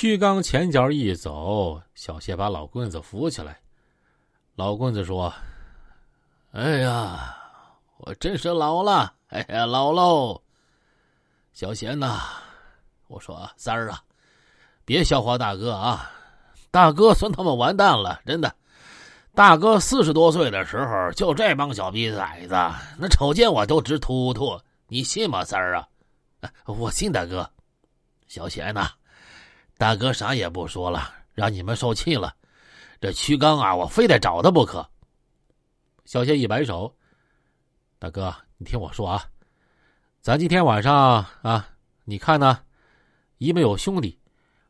屈刚前脚一走，小谢把老棍子扶起来。老棍子说：“哎呀，我真是老了，哎呀，老喽。”小贤呐，我说三儿啊，别笑话大哥啊，大哥算他妈完蛋了，真的。大哥四十多岁的时候，就这帮小逼崽子，那瞅见我都直突突，你信吗，三儿啊？我信大哥。小贤呐。大哥啥也不说了，让你们受气了。这曲刚啊，我非得找他不可。小谢一摆手：“大哥，你听我说啊，咱今天晚上啊，你看呢，一没有兄弟，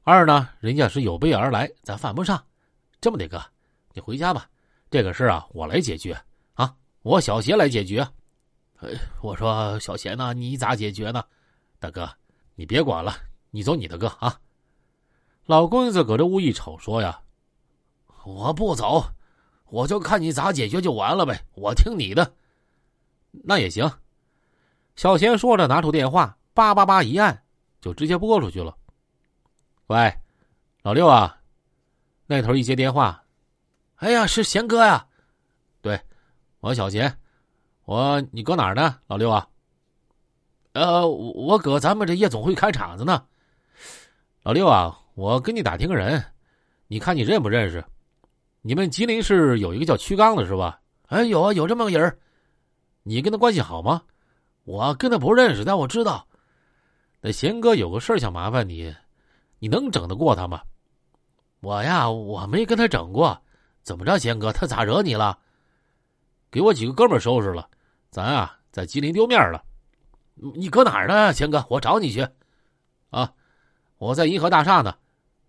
二呢，人家是有备而来，咱犯不上。这么的，哥，你回家吧。这个事啊，我来解决啊，我小邪来解决。哎，我说小贤呢，你咋解决呢？大哥，你别管了，你走你的，哥啊。”老棍子搁这屋一瞅，说：“呀，我不走，我就看你咋解决就完了呗，我听你的。那也行。”小贤说着，拿出电话，叭叭叭一按，就直接拨出去了。喂，老六啊，那头一接电话，哎呀，是贤哥呀。对，我小贤，我你搁哪儿呢，老六啊？呃，我搁咱们这夜总会开场子呢，老六啊。我跟你打听个人，你看你认不认识？你们吉林市有一个叫曲刚的是吧？哎，有啊，有这么个人你跟他关系好吗？我跟他不认识，但我知道。那贤哥有个事想麻烦你，你能整得过他吗？我呀，我没跟他整过。怎么着，贤哥，他咋惹你了？给我几个哥们收拾了，咱啊在吉林丢面了。你搁哪儿呢，贤哥？我找你去。啊，我在银河大厦呢。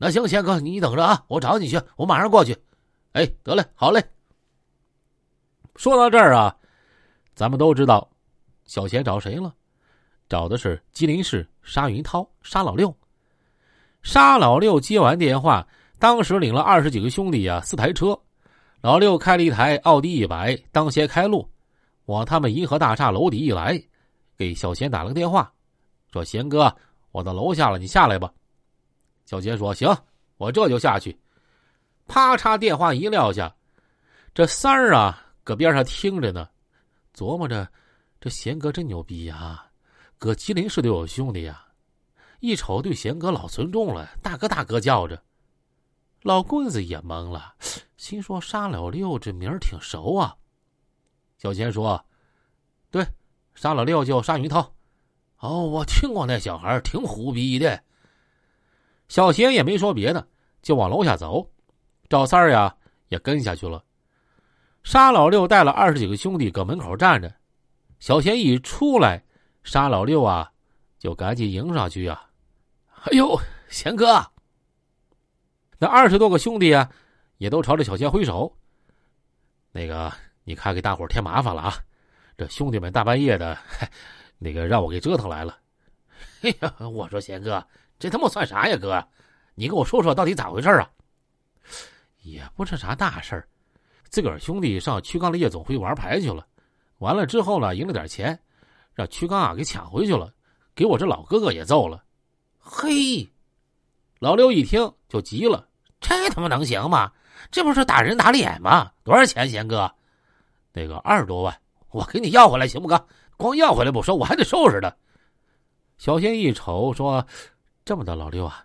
那行，贤哥，你等着啊，我找你去，我马上过去。哎，得嘞，好嘞。说到这儿啊，咱们都知道，小贤找谁了？找的是吉林市沙云涛沙老六。沙老六接完电话，当时领了二十几个兄弟呀，四台车，老六开了一台奥迪一百，当先开路，往他们银河大厦楼底一来，给小贤打了个电话，说：“贤哥，我到楼下了，你下来吧。”小杰说：“行，我这就下去。”啪嚓，电话一撂下，这三儿啊搁边上听着呢，琢磨着：这贤哥真牛逼呀，搁吉林市都有兄弟呀。一瞅对贤哥老尊重了，大哥大哥叫着。老棍子也懵了，心说：“沙老六这名儿挺熟啊。”小贤说：“对，沙老六叫沙云涛。哦，我听过那小孩，挺虎逼的。”小贤也没说别的，就往楼下走。赵三儿呀也跟下去了。沙老六带了二十几个兄弟搁门口站着。小贤一出来，沙老六啊就赶紧迎上去呀：“哎呦，贤哥！”那二十多个兄弟啊也都朝着小贤挥手。那个，你看给大伙添麻烦了啊！这兄弟们大半夜的，那个让我给折腾来了。哎呀，我说贤哥。这他妈算啥呀，哥？你跟我说说到底咋回事啊？也不是啥大事儿，自个儿兄弟上曲刚的夜总会玩牌去了，完了之后呢，赢了点钱，让曲刚啊给抢回去了，给我这老哥哥也揍了。嘿，老刘一听就急了，这他妈能行吗？这不是打人打脸吗？多少钱，贤哥？那个二十多万，我给你要回来行不？哥，光要回来不说，我还得收拾他。小贤一瞅说。这么的，老六啊，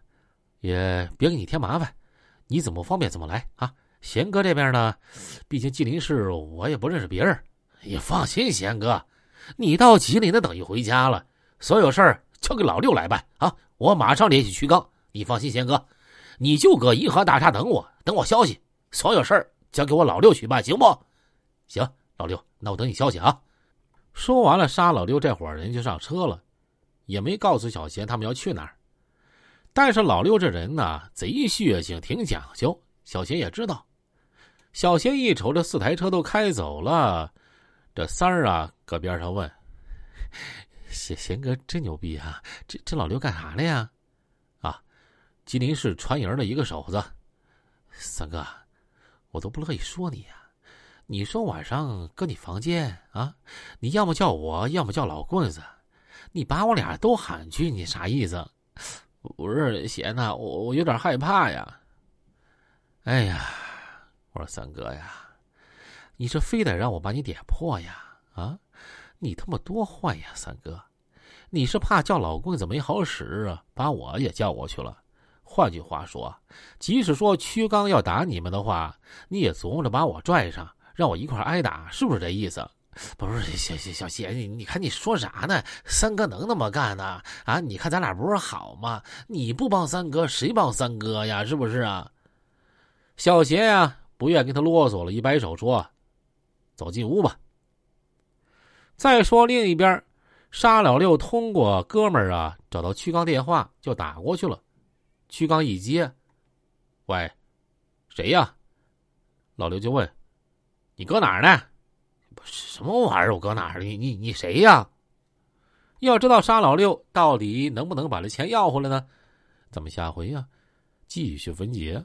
也别给你添麻烦，你怎么方便怎么来啊？贤哥这边呢，毕竟吉林市我也不认识别人，你放心，贤哥，你到吉林的等于回家了，所有事儿交给老六来办啊！我马上联系曲刚，你放心，贤哥，你就搁银河大厦等我，等我消息，所有事儿交给我老六去办，行不？行，老六，那我等你消息啊！说完了，杀老六这伙人就上车了，也没告诉小贤他们要去哪儿。但是老六这人呢，贼血性，挺讲究。小贤也知道。小贤一瞅，这四台车都开走了，这三儿啊，搁边上问：“贤贤哥真牛逼啊！这这老六干啥的呀？”啊，吉林市船营的一个手子。三哥，我都不乐意说你呀。你说晚上搁你房间啊，你要么叫我，要么叫老棍子，你把我俩都喊去，你啥意思？不是贤呐，我我有点害怕呀。哎呀，我说三哥呀，你这非得让我把你点破呀？啊，你他妈多坏呀，三哥！你是怕叫老棍子没好使，把我也叫过去了。换句话说，即使说屈刚要打你们的话，你也琢磨着把我拽上，让我一块挨打，是不是这意思？不是小小小谢，你你看你说啥呢？三哥能那么干呢？啊，你看咱俩不是好吗？你不帮三哥，谁帮三哥呀？是不是啊？小邪呀，不愿跟他啰嗦了，一摆手说：“走进屋吧。”再说另一边，沙老六通过哥们儿啊找到屈刚电话，就打过去了。屈刚一接：“喂，谁呀？”老刘就问：“你搁哪儿呢？”什么玩意儿？我搁哪儿？你你你谁呀？要知道沙老六到底能不能把这钱要回来呢？咱们下回呀，继续分解。